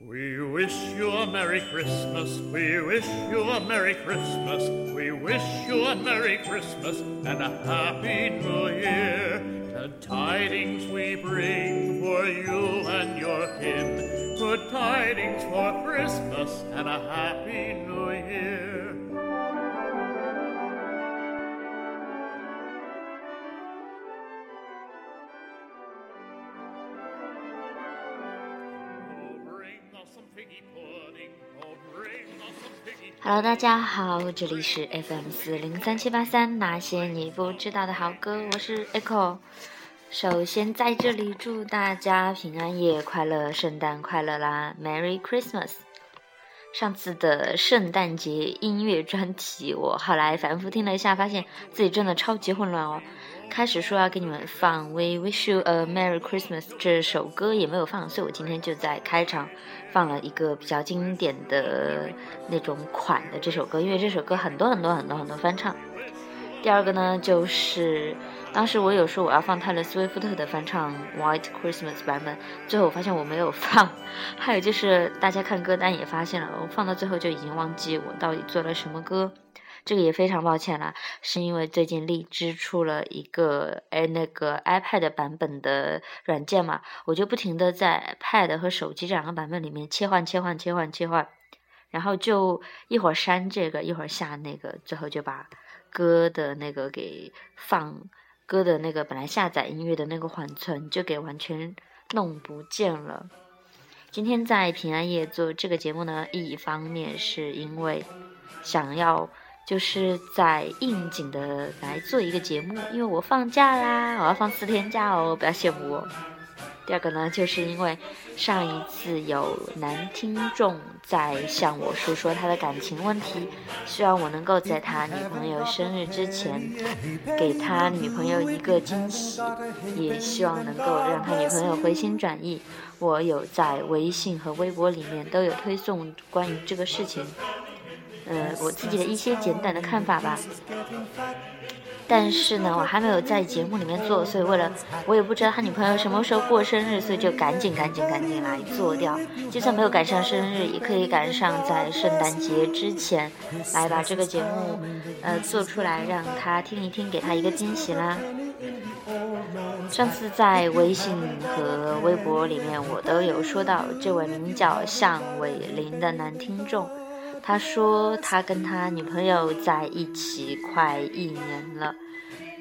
We wish you a Merry Christmas. We wish you a Merry Christmas. We wish you a Merry Christmas and a Happy New Year. The tidings we bring for you and your kin. Good tidings for Christmas and a Happy New Year. 哈喽，大家好，这里是 FM 四零三七八三，那些你不知道的好歌，我是 Echo。首先在这里祝大家平安夜快乐，圣诞快乐啦，Merry Christmas！上次的圣诞节音乐专题，我后来反复听了一下，发现自己真的超级混乱哦。开始说要给你们放《We Wish You a Merry Christmas》这首歌也没有放，所以我今天就在开场放了一个比较经典的那种款的这首歌，因为这首歌很多很多很多很多翻唱。第二个呢，就是当时我有说我要放泰勒·斯威夫特的翻唱《White Christmas》版本，最后我发现我没有放。还有就是大家看歌单也发现了，我放到最后就已经忘记我到底做了什么歌。这个也非常抱歉啦，是因为最近荔枝出了一个哎那个 iPad 版本的软件嘛，我就不停的在 Pad 和手机这两个版本里面切换切换切换切换，然后就一会儿删这个一会儿下那个，最后就把歌的那个给放歌的那个本来下载音乐的那个缓存就给完全弄不见了。今天在平安夜做这个节目呢，一方面是因为想要。就是在应景的来做一个节目，因为我放假啦，我要放四天假哦，不要羡慕我。第二个呢，就是因为上一次有男听众在向我诉说他的感情问题，希望我能够在他女朋友生日之前给他女朋友一个惊喜，也希望能够让他女朋友回心转意。我有在微信和微博里面都有推送关于这个事情。呃，我自己的一些简短的看法吧。但是呢，我还没有在节目里面做，所以为了我也不知道他女朋友什么时候过生日，所以就赶紧赶紧赶紧来做掉。就算没有赶上生日，也可以赶上在圣诞节之前来把这个节目呃做出来，让他听一听，给他一个惊喜啦。上次在微信和微博里面，我都有说到这位名叫向伟林的男听众。他说他跟他女朋友在一起快一年了，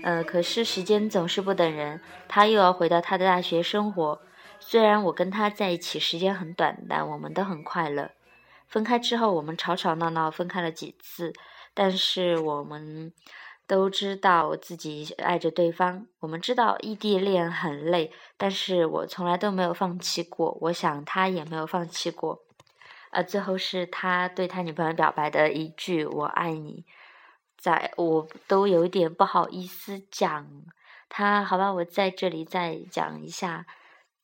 呃，可是时间总是不等人，他又要回到他的大学生活。虽然我跟他在一起时间很短，但我们都很快乐。分开之后，我们吵吵闹闹，分开了几次，但是我们都知道自己爱着对方。我们知道异地恋很累，但是我从来都没有放弃过，我想他也没有放弃过。呃，最后是他对他女朋友表白的一句“我爱你”，在我都有点不好意思讲他，好吧，我在这里再讲一下。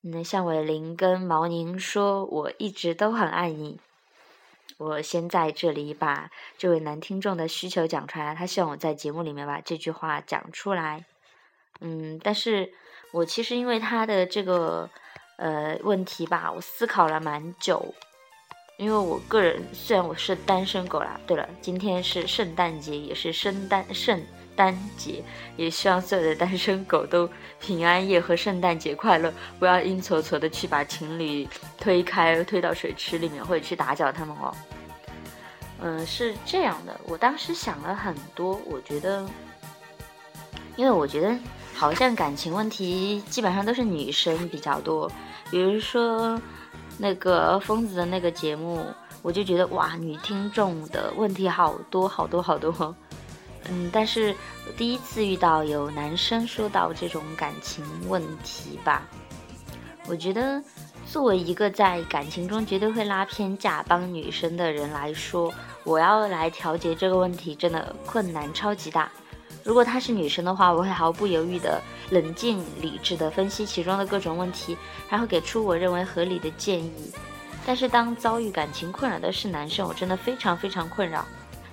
那向伟林跟毛宁说：“我一直都很爱你。”我先在这里把这位男听众的需求讲出来，他希望我在节目里面把这句话讲出来。嗯，但是我其实因为他的这个呃问题吧，我思考了蛮久。因为我个人虽然我是单身狗啦，对了，今天是圣诞节，也是圣诞圣诞节，也希望所有的单身狗都平安夜和圣诞节快乐，不要阴戳戳的去把情侣推开推到水池里面，或者去打搅他们哦。嗯，是这样的，我当时想了很多，我觉得，因为我觉得好像感情问题基本上都是女生比较多，比如说。那个疯子的那个节目，我就觉得哇，女听众的问题好多好多好多。嗯，但是第一次遇到有男生说到这种感情问题吧，我觉得作为一个在感情中绝对会拉偏架帮女生的人来说，我要来调节这个问题，真的困难超级大。如果她是女生的话，我会毫不犹豫的、冷静理智的分析其中的各种问题，然后给出我认为合理的建议。但是当遭遇感情困扰的是男生，我真的非常非常困扰，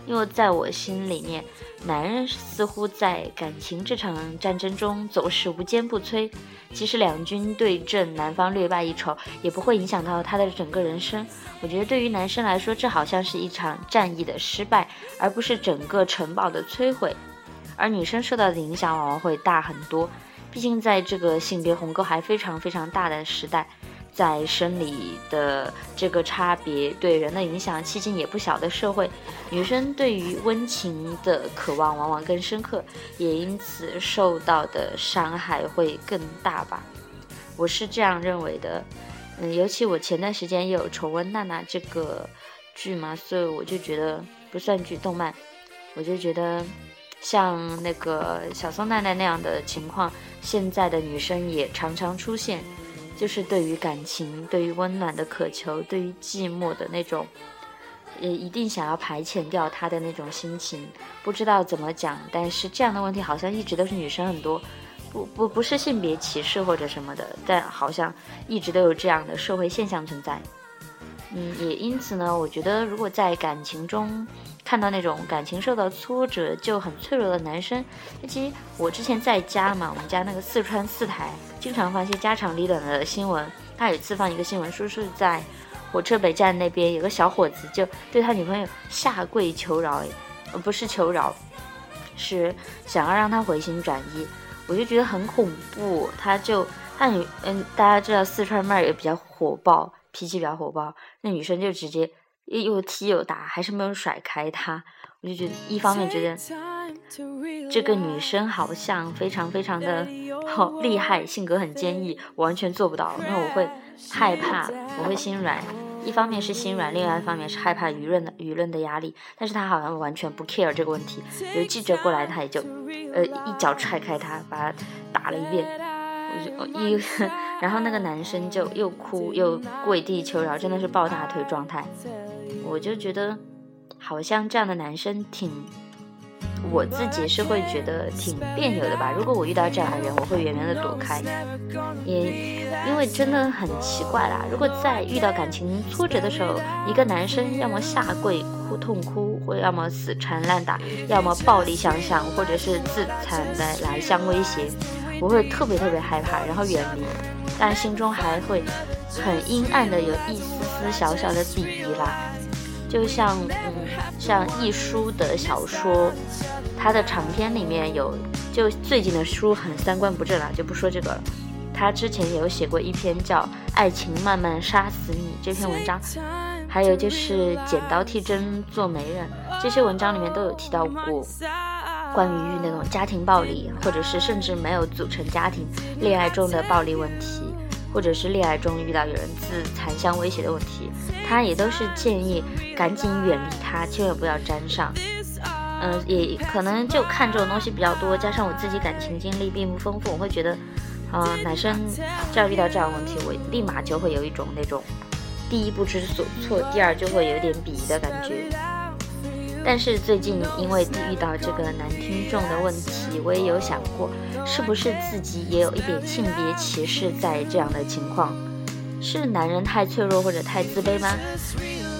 因因为在我心里面，男人似乎在感情这场战争中总是无坚不摧。即使两军对阵，男方略败一筹，也不会影响到他的整个人生。我觉得对于男生来说，这好像是一场战役的失败，而不是整个城堡的摧毁。而女生受到的影响往往会大很多，毕竟在这个性别鸿沟还非常非常大的时代。在生理的这个差别对人的影响迄今也不小的社会，女生对于温情的渴望往往更深刻，也因此受到的伤害会更大吧。我是这样认为的。嗯，尤其我前段时间也有重温娜娜这个剧嘛，所以我就觉得不算剧，动漫，我就觉得像那个小松奈奈那样的情况，现在的女生也常常出现。就是对于感情，对于温暖的渴求，对于寂寞的那种，也一定想要排遣掉她的那种心情，不知道怎么讲。但是这样的问题好像一直都是女生很多，不不不是性别歧视或者什么的，但好像一直都有这样的社会现象存在。嗯，也因此呢，我觉得如果在感情中看到那种感情受到挫折就很脆弱的男生，那其实我之前在家嘛，我们家那个四川四台经常放一些家长里短的新闻。他有一次放一个新闻，说是在火车北站那边有个小伙子就对他女朋友下跪求饶，呃，不是求饶，是想要让他回心转意。我就觉得很恐怖。他就他女嗯，大家知道四川妹儿也比较火爆。脾气比较火爆，那女生就直接又踢又打，还是没有甩开他。我就觉得，一方面觉得这个女生好像非常非常的好厉害，性格很坚毅，我完全做不到，因为我会害怕，我会心软。一方面是心软，另外一方面是害怕舆论的舆论的压力。但是他好像完全不 care 这个问题，有记者过来，他也就呃一脚踹开他，把他打了一遍。我就一，然后那个男生就又哭又跪地求饶，真的是抱大腿状态。我就觉得，好像这样的男生挺，我自己是会觉得挺别扭的吧。如果我遇到这样的人，我会远远的躲开。也因为真的很奇怪啦。如果在遇到感情挫折的时候，一个男生要么下跪哭痛哭，或要么死缠烂打，要么暴力相向，或者是自残的来相威胁。我会特别特别害怕，然后远离，但心中还会很阴暗的有一丝丝小小的鄙夷啦。就像嗯，像一书的小说，他的长篇里面有，就最近的书很三观不正了，就不说这个了。他之前也有写过一篇叫《爱情慢慢杀死你》这篇文章，还有就是《剪刀替针做媒人》这些文章里面都有提到过。关于那种家庭暴力，或者是甚至没有组成家庭恋爱中的暴力问题，或者是恋爱中遇到有人自残相威胁的问题，他也都是建议赶紧远离他，千万不要沾上。嗯，也可能就看这种东西比较多，加上我自己感情经历并不丰富，我会觉得，嗯，男生只要遇到这样的问题，我立马就会有一种那种第一不知所措，第二就会有点鄙夷的感觉。但是最近因为遇到这个男听众的问题，我也有想过，是不是自己也有一点性别歧视在这样的情况？是男人太脆弱或者太自卑吗？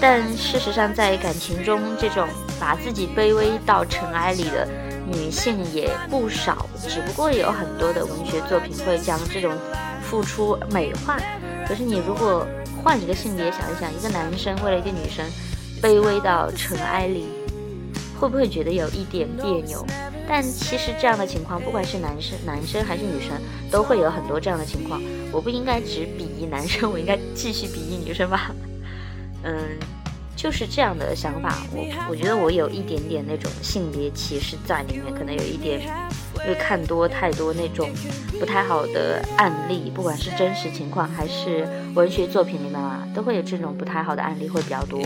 但事实上，在感情中，这种把自己卑微到尘埃里的女性也不少，只不过有很多的文学作品会将这种付出美化。可是你如果换一个性别想一想，一个男生为了一个女生卑微到尘埃里。会不会觉得有一点别扭？但其实这样的情况，不管是男生、男生还是女生，都会有很多这样的情况。我不应该只鄙夷男生，我应该继续鄙夷女生吧？嗯，就是这样的想法。我我觉得我有一点点那种性别歧视在里面，可能有一点。因为看多太多那种不太好的案例，不管是真实情况还是文学作品里面啊，都会有这种不太好的案例会比较多，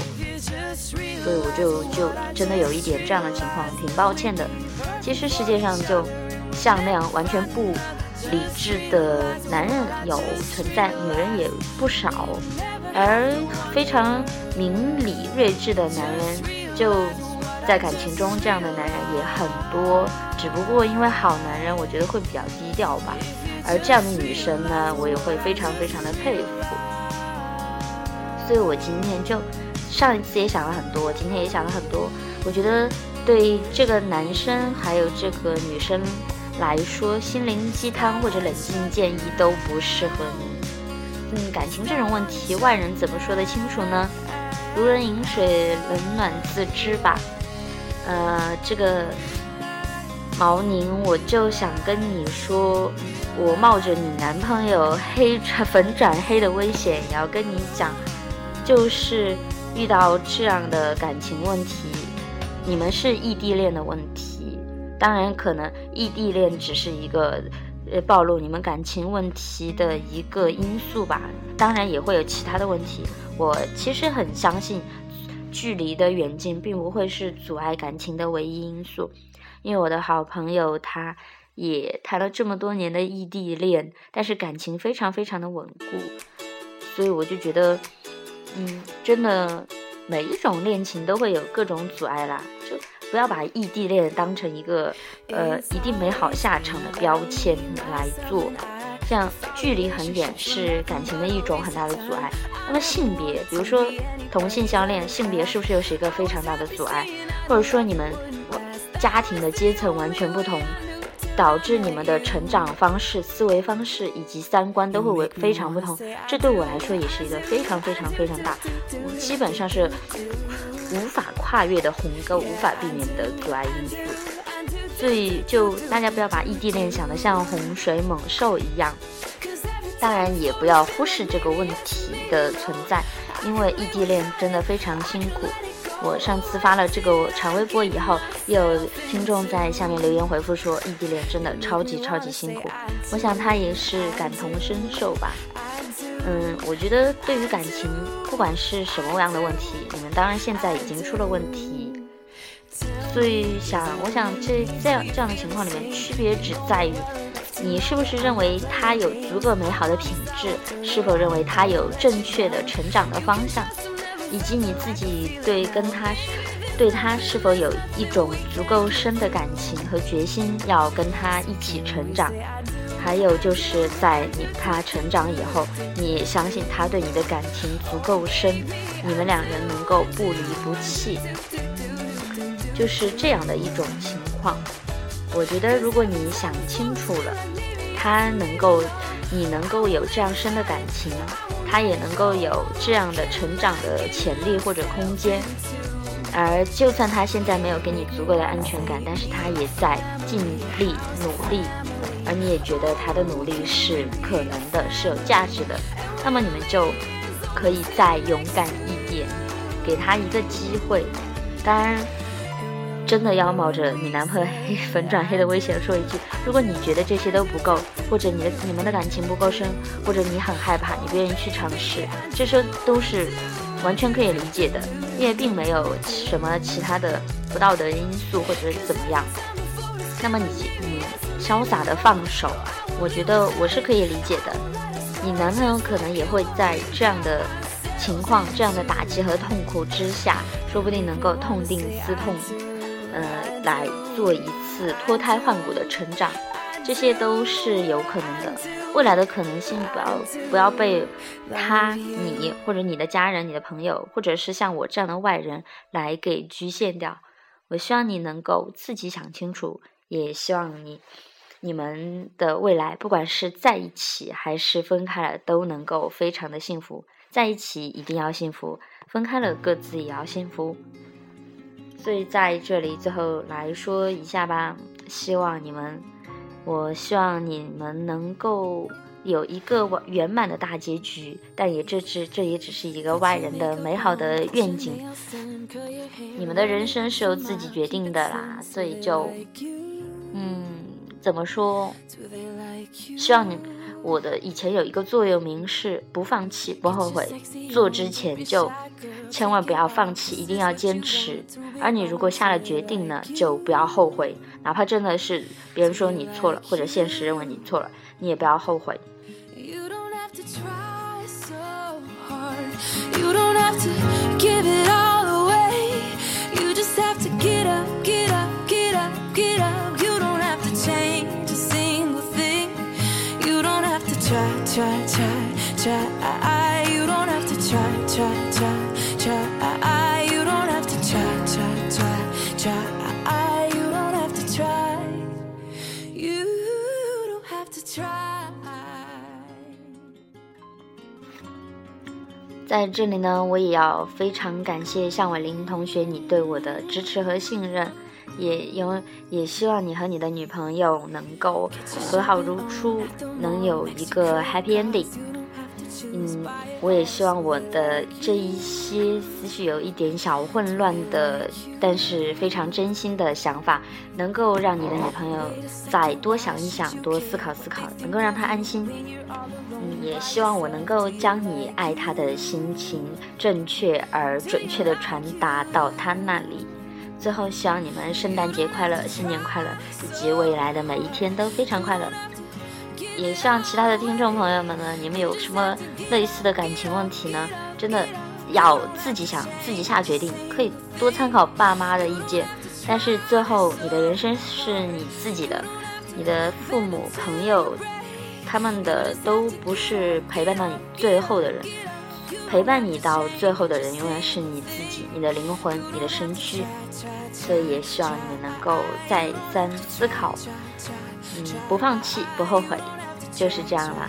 所以我就就真的有一点这样的情况，挺抱歉的。其实世界上就像那样完全不理智的男人有存在，女人也不少，而非常明理睿智的男人就。在感情中，这样的男人也很多，只不过因为好男人，我觉得会比较低调吧。而这样的女生呢，我也会非常非常的佩服。所以我今天就上一次也想了很多，今天也想了很多。我觉得对这个男生还有这个女生来说，心灵鸡汤或者冷静建议都不适合你。嗯，感情这种问题，外人怎么说得清楚呢？如人饮水，冷暖自知吧。呃，这个毛宁，我就想跟你说，我冒着你男朋友黑粉转黑的危险，也要跟你讲，就是遇到这样的感情问题，你们是异地恋的问题。当然，可能异地恋只是一个呃暴露你们感情问题的一个因素吧。当然，也会有其他的问题。我其实很相信。距离的远近并不会是阻碍感情的唯一因素，因为我的好朋友他也谈了这么多年的异地恋，但是感情非常非常的稳固，所以我就觉得，嗯，真的每一种恋情都会有各种阻碍啦，不要把异地恋当成一个呃一定美好下场的标签来做。像距离很远是感情的一种很大的阻碍。那么性别，比如说同性相恋，性别是不是又是一个非常大的阻碍？或者说你们家庭的阶层完全不同，导致你们的成长方式、思维方式以及三观都会为非常不同。这对我来说也是一个非常非常非常大，基本上是无法跨越的鸿沟，无法避免的阻碍因素。所以，就大家不要把异地恋想得像洪水猛兽一样，当然也不要忽视这个问题的存在，因为异地恋真的非常辛苦。我上次发了这个长微博以后，有听众在下面留言回复说，异地恋真的超级超级辛苦。我想他也是感同身受吧。嗯，我觉得对于感情，不管是什么样的问题，你们当然现在已经出了问题。所以想，我想这这样这样的情况里面，区别只在于你是不是认为他有足够美好的品质，是否认为他有正确的成长的方向，以及你自己对跟他，对他是否有一种足够深的感情和决心要跟他一起成长，还有就是在你他成长以后，你相信他对你的感情足够深，你们两人能够不离不弃。就是这样的一种情况，我觉得如果你想清楚了，他能够，你能够有这样深的感情，他也能够有这样的成长的潜力或者空间，而就算他现在没有给你足够的安全感，但是他也在尽力努力，而你也觉得他的努力是可能的，是有价值的，那么你们就可以再勇敢一点，给他一个机会，当然。真的要冒着你男朋友粉转黑的危险说一句：如果你觉得这些都不够，或者你的你们的感情不够深，或者你很害怕，你不愿意去尝试，这些都是完全可以理解的，因为并没有什么其他的不道德因素或者怎么样。那么你你潇洒的放手，我觉得我是可以理解的。你男朋友可能也会在这样的情况、这样的打击和痛苦之下，说不定能够痛定思痛。呃，来做一次脱胎换骨的成长，这些都是有可能的。未来的可能性，不要不要被他、你或者你的家人、你的朋友，或者是像我这样的外人来给局限掉。我希望你能够自己想清楚，也希望你你们的未来，不管是在一起还是分开了，都能够非常的幸福。在一起一定要幸福，分开了各自也要幸福。所以在这里最后来说一下吧，希望你们，我希望你们能够有一个完圆满的大结局，但也这只这也只是一个外人的美好的愿景。你们的人生是由自己决定的啦，所以就，嗯，怎么说？希望你。我的以前有一个座右铭是不放弃不后悔，做之前就千万不要放弃，一定要坚持。而你如果下了决定呢，就不要后悔，哪怕真的是别人说你错了，或者现实认为你错了，你也不要后悔。在这里呢，我也要非常感谢向伟林同学你对我的支持和信任。也有也希望你和你的女朋友能够和好如初，能有一个 happy ending。嗯，我也希望我的这一些思绪有一点小混乱的，但是非常真心的想法，能够让你的女朋友再多想一想，多思考思考，能够让她安心。嗯，也希望我能够将你爱她的心情正确而准确的传达到她那里。最后，希望你们圣诞节快乐，新年快乐，以及未来的每一天都非常快乐。也希望其他的听众朋友们呢，你们有什么类似的感情问题呢？真的要自己想，自己下决定，可以多参考爸妈的意见，但是最后你的人生是你自己的，你的父母、朋友，他们的都不是陪伴到你最后的人，陪伴你到最后的人永远是你自己，你的灵魂，你的身躯，所以也希望你能够再三思考，嗯，不放弃，不后悔。就是这样啦。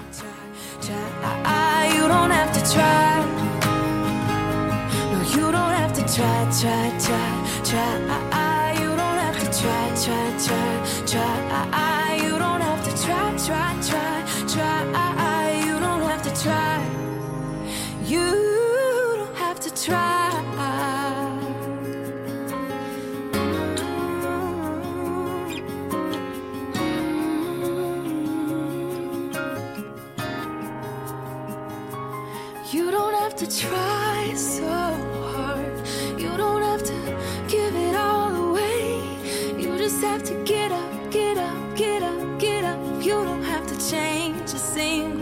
You don't have to try. You don't have to try so hard. You don't have to give it all away. You just have to get up, get up, get up, get up. You don't have to change a thing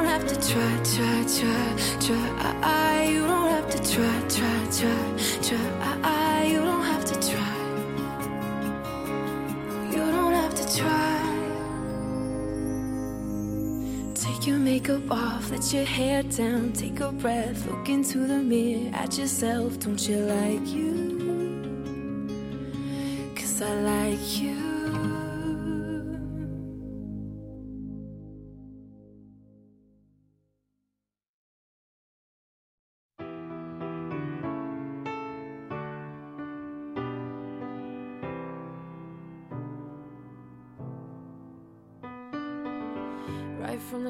don't have to try, try, try, try. I, you don't have to try, try, try, try. I, you don't have to try. You don't have to try. Take your makeup off, let your hair down, take a breath, look into the mirror at yourself. Don't you like you? Cause I like you.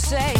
Say.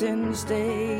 sins day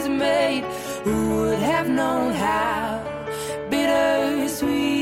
is made. Who would have known how bitter sweet?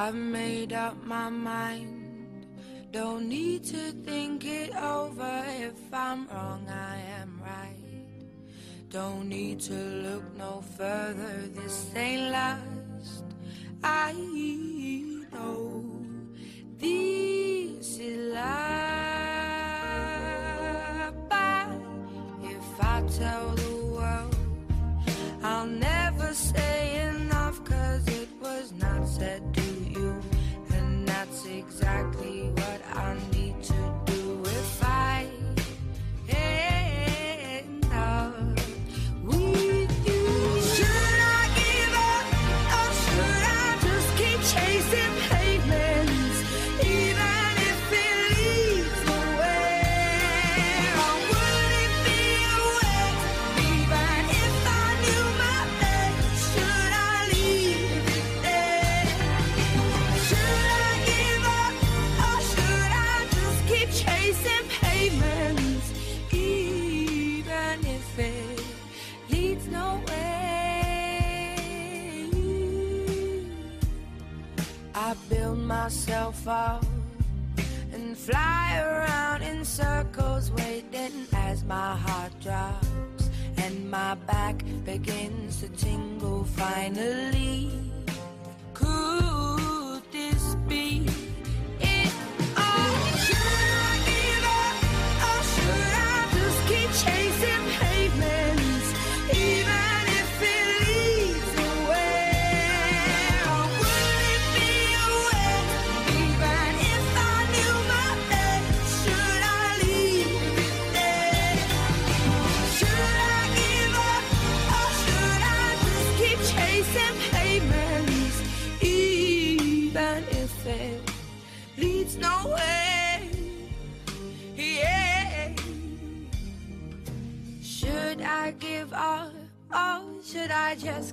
I've made up my mind. Don't need to think it over. If I'm wrong, I am right. Don't need to look no further. This ain't last. I know this is life. fall and fly around in circles, waiting as my heart drops and my back begins to tingle finally.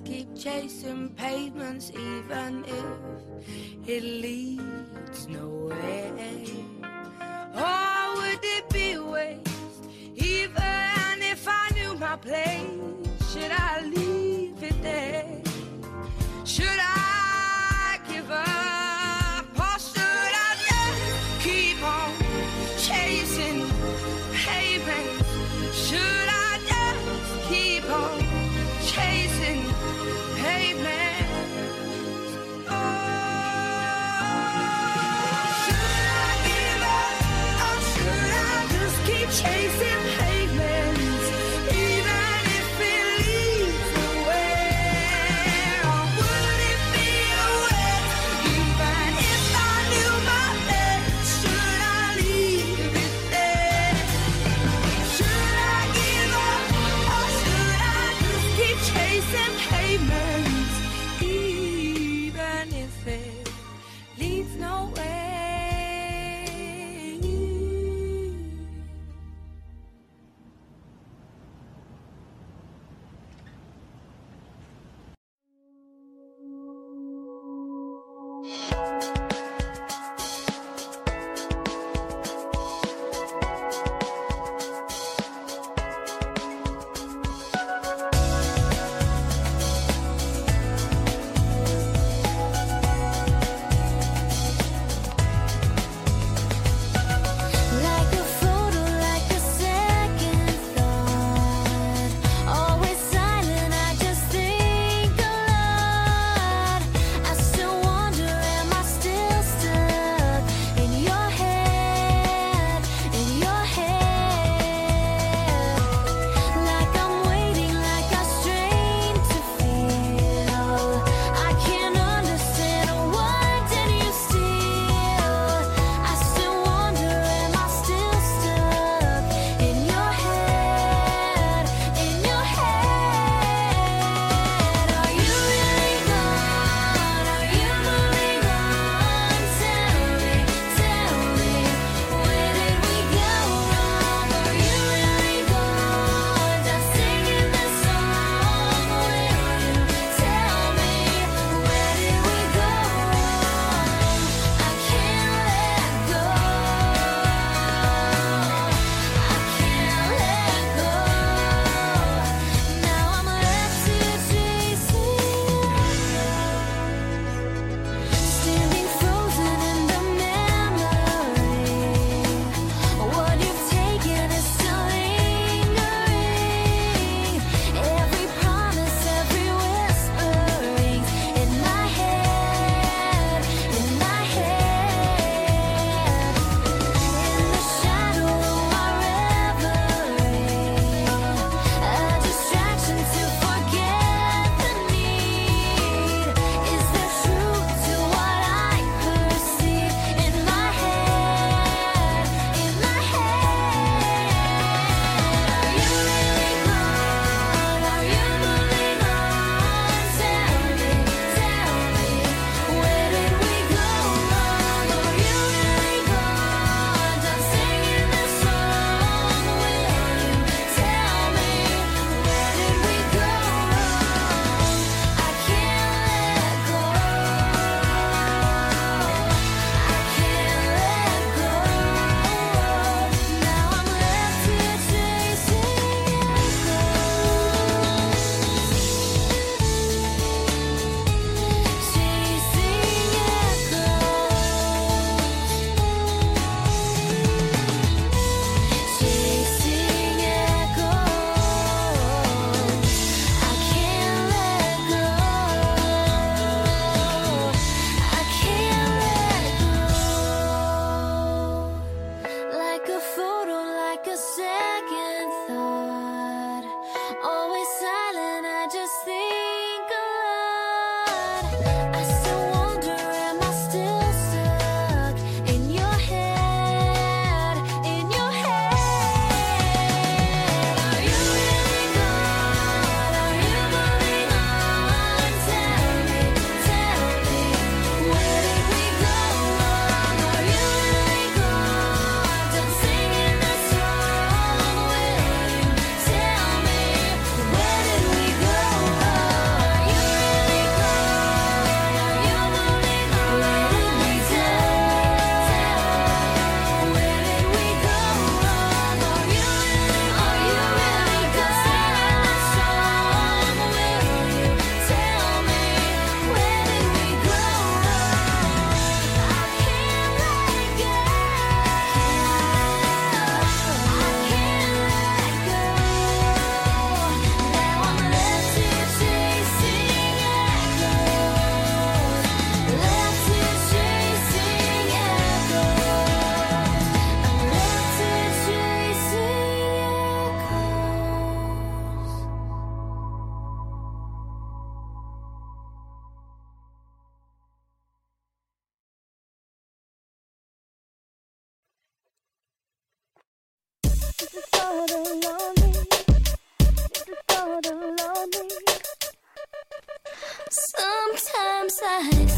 keep chasing pavements, even if it leads nowhere. Or would it be waste, even if I knew my place? Sometimes I